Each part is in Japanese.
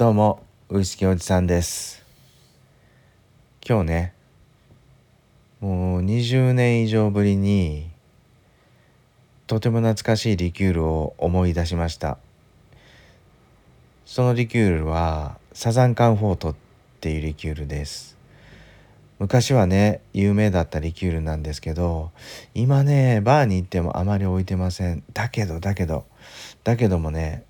どうもウイスキーおじさんです。今日ねもう20年以上ぶりにとても懐かしいリキュールを思い出しました。そのリキュールはサザンカンフォートっていうリキュールです。昔はね有名だったリキュールなんですけど今ねバーに行ってもあまり置いてません。だけどだけどだけどもね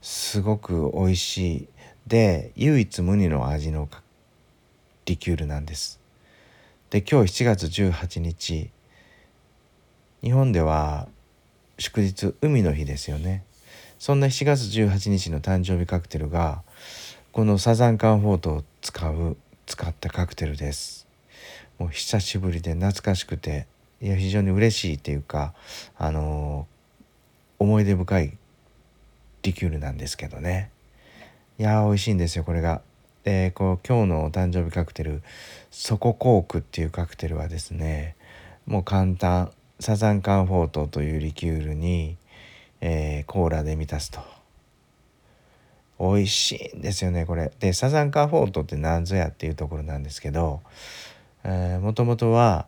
すごく美味しい。で唯一無二の味のリキュールなんです。で今日7月18日日本では祝日海の日ですよね。そんな7月18日の誕生日カクテルがこのサザンカンフォートを使う使ったカクテルです。もう久しぶりで懐かしくていや非常に嬉しいっていうかあのー、思い出深いリキュールなんですけどね。いやー美味しいんですよこれが。でこう今日のお誕生日カクテルソココークっていうカクテルはですねもう簡単サザンカンフォートというリキュールに、えー、コーラで満たすと。美味しいんですよねこれ。でサザンカンフォートって何ぞやっていうところなんですけどもともとは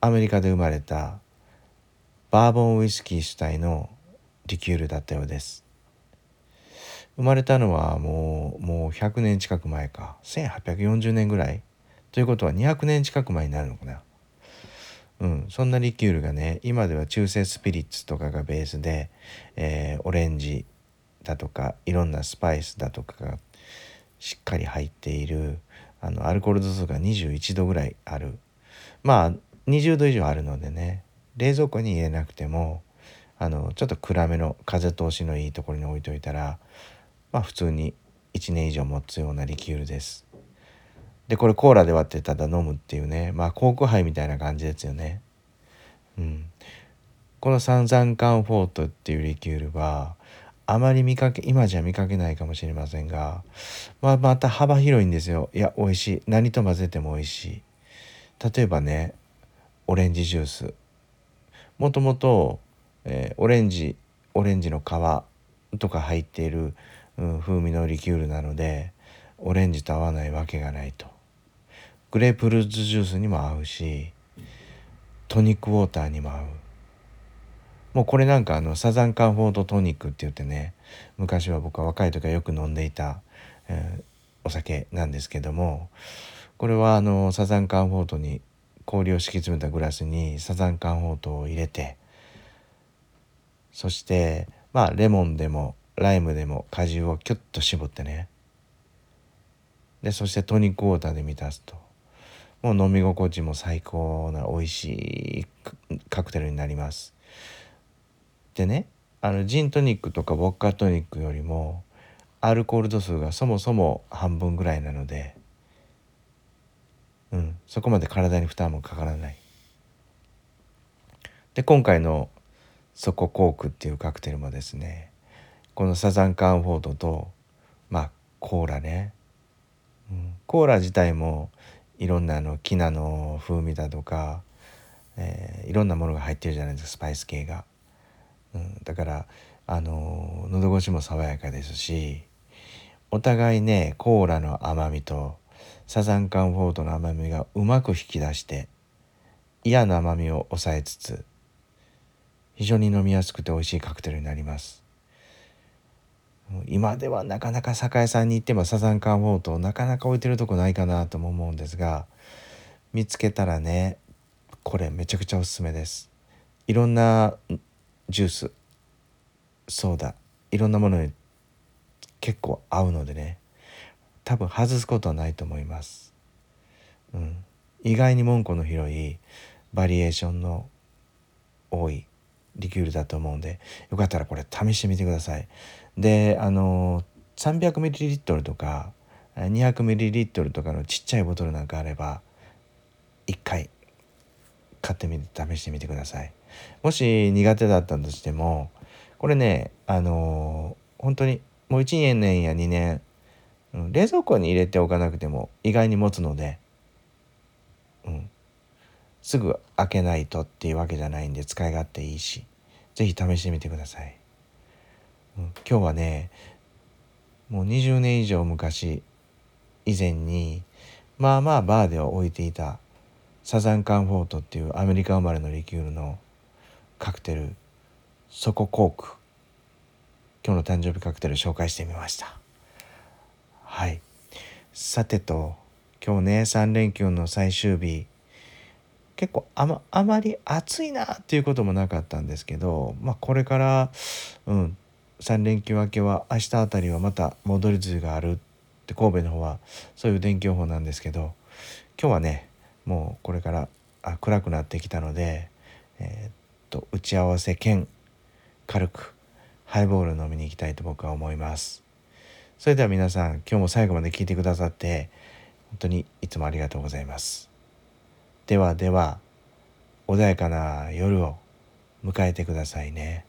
アメリカで生まれたバーボンウイスキー主体のリキュールだったようです。生まれたのはもうもう100年近く前か。1840年ぐらい。ということは200年近く前になるのかな。うん。そんなリキュールがね今では中性スピリッツとかがベースで、えー、オレンジだとかいろんなスパイスだとかがしっかり入っているあのアルコール度数が21度ぐらいある。まあ20度以上あるのでね冷蔵庫に入れなくてもあのちょっと暗めの風通しのいいところに置いといたらまあ普通に1年以上持つようなリキュールです。でこれコーラで割ってただ飲むっていうねまあコーク杯みたいな感じですよね。うん、このサンザンカンフォートっていうリキュールはあまり見かけ今じゃ見かけないかもしれませんが、まあ、また幅広いんですよ。いや美味しい。何と混ぜても美味しい。例えばねオレンジジュース。もともと、えー、オレンジオレンジの皮とか入っている、うん、風味のリキュールなのでオレンジと合わないわけがないと。グレープフルーツジュースにも合うしトニックウォーターにも合う。もうこれなんかあのサザンカンフォードトニックって言ってね昔は僕は若い時はよく飲んでいた、えー、お酒なんですけどもこれはあのサザンカンフォートに氷を敷き詰めたグラスにサザンカンフォートを入れてそしてまあレモンでもライムでも果汁をキュッと絞ってね。でそしてトニックウォーターで満たすと。もう飲み心地も最高な美味しいカクテルになります。でねあのジントニックとかウォッカートニックよりもアルコール度数がそもそも半分ぐらいなので、うん、そこまで体に負担もかからない。で今回のソココークっていうカクテルもですねこのサザンカンフォードとまあコーラね、うん、コーラ自体もいろんなあのキナの風味だとか、えー、いろんなものが入ってるじゃないですかスパイス系が。うん、だからあの喉越しも爽やかですしお互いねコーラの甘みとサザンカンフォートの甘みがうまく引き出して嫌な甘みを抑えつつ非常に飲みやすくて美味しいカクテルになります。今ではなかなか酒屋さんに行ってもサザンカンフォートなかなか置いてるとこないかなとも思うんですが見つけたらねこれめちゃくちゃおすすめです。いろんなジュースソーダいろんなものに結構合うのでね多分外すことはないと思います、うん、意外に門戸の広いバリエーションの多いリキュールだと思うんでよかったらこれ試してみてください。であの 300ml とか 200ml とかのちっちゃいボトルなんかあれば1回買ってみて試してみてください。もし苦手だったとしてもこれねあの、本当にもう1年や2年、冷蔵庫に入れておかなくても意外に持つので、うん、すぐ開けないとっていうわけじゃないんで使い勝手いいし是非試してみてください、うん、今日はねもう20年以上昔以前にまあまあバーでは置いていたサザンカンフォートっていうアメリカ生まれのリキュールのカクテルソココーク今日の誕生日カクテル紹介してみました。はい。さてと今日ね3連休の最終日結構あまあまり暑いなっていうこともなかったんですけど、まあ、これから、うん、3連休明けは明日あたりはまた戻り梅雨があるって神戸の方はそういう天気予報なんですけど今日はねもうこれからあ暗くなってきたので、えー、っと打ち合わせ兼軽くハイボール飲みに行きたいと僕は思います。それでは皆さん今日も最後まで聞いてくださって本当にいつもありがとうございます。ではでは穏やかな夜を迎えてくださいね。